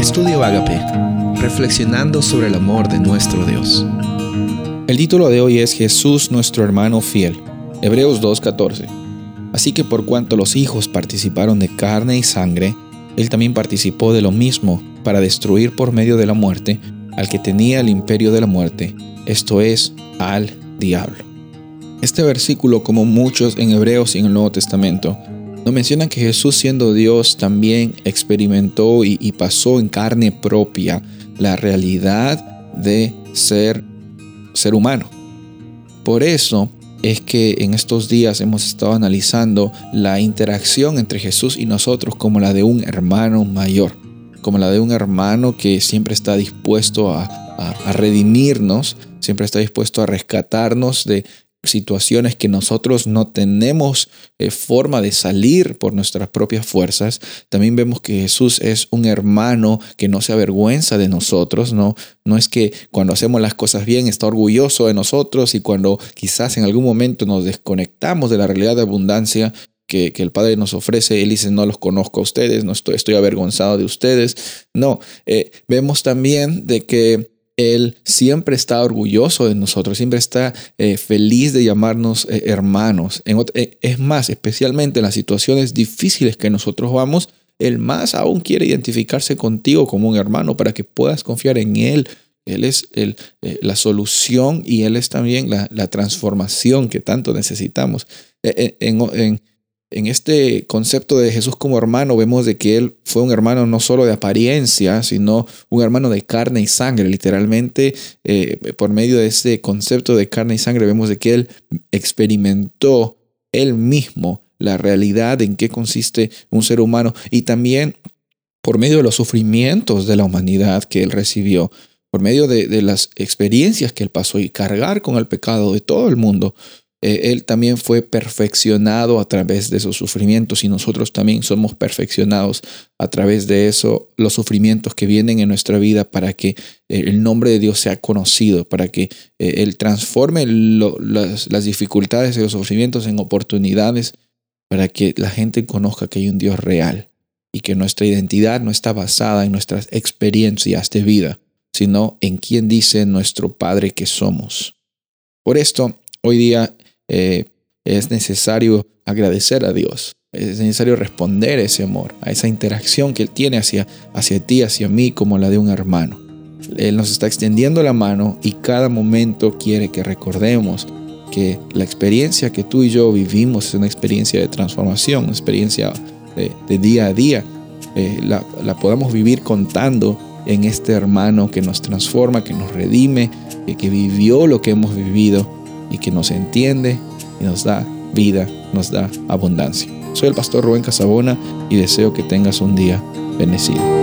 Estudio Agape, reflexionando sobre el amor de nuestro Dios. El título de hoy es Jesús nuestro hermano fiel, Hebreos 2.14. Así que por cuanto los hijos participaron de carne y sangre, Él también participó de lo mismo para destruir por medio de la muerte al que tenía el imperio de la muerte, esto es, al diablo. Este versículo, como muchos en Hebreos y en el Nuevo Testamento, nos mencionan que Jesús siendo Dios también experimentó y, pasó en carne propia la realidad de ser ser humano. Por eso es que en estos días hemos estado analizando la interacción entre Jesús y nosotros como la de un hermano mayor, como la de un hermano que siempre está dispuesto a, a, redimirnos, siempre está dispuesto a rescatarnos de situaciones que nosotros no tenemos eh, forma de salir por nuestras propias fuerzas. También vemos que Jesús es un hermano que no se avergüenza de nosotros, no, no es que cuando hacemos las cosas bien está orgulloso de nosotros y cuando quizás en algún momento nos desconectamos de la realidad de abundancia, que, el Padre nos ofrece, Él dice, no los conozco a ustedes, no estoy, estoy avergonzado de ustedes. No, eh, vemos también de que él siempre está orgulloso de nosotros, siempre está eh, feliz de llamarnos eh, hermanos. Eh, es más, especialmente en las situaciones difíciles que nosotros vamos, Él más aún quiere identificarse contigo como un hermano para que puedas confiar en Él. Él es la solución y Él es también la, transformación que tanto necesitamos. en este concepto de Jesús como hermano vemos de que Él fue un hermano no solo de apariencia, sino un hermano de carne y sangre. Literalmente, eh, por medio de ese concepto de carne y sangre, vemos de que Él experimentó Él mismo la realidad en qué consiste un ser humano y también por medio de los sufrimientos de la humanidad que Él recibió, por medio de, de las experiencias que Él pasó y cargar con el pecado de todo el mundo, eh, él también fue perfeccionado a través de esos sufrimientos y nosotros también somos perfeccionados a través de eso, los sufrimientos que vienen en nuestra vida para que eh, el nombre de Dios sea conocido, para que eh, Él transforme las, las dificultades y los sufrimientos en oportunidades, para que la gente conozca que hay un Dios real y que nuestra identidad no está basada en nuestras experiencias de vida, sino en quien dice nuestro Padre que somos. Por esto, hoy día eh, es necesario agradecer a Dios. Es necesario responder a ese amor, a esa interacción que Él tiene hacia, hacia ti, hacia mí, como la de un hermano. Él nos está extendiendo la mano y cada momento quiere que recordemos que la experiencia que tú y yo vivimos es una experiencia de transformación, una experiencia de, día a día. Eh, la, la, podamos vivir contando en este hermano que nos transforma, que nos redime, que vivió lo que hemos vivido y que nos entiende y nos da vida, nos da abundancia. Soy el pastor Rubén Casabona y deseo que tengas un día bendecido.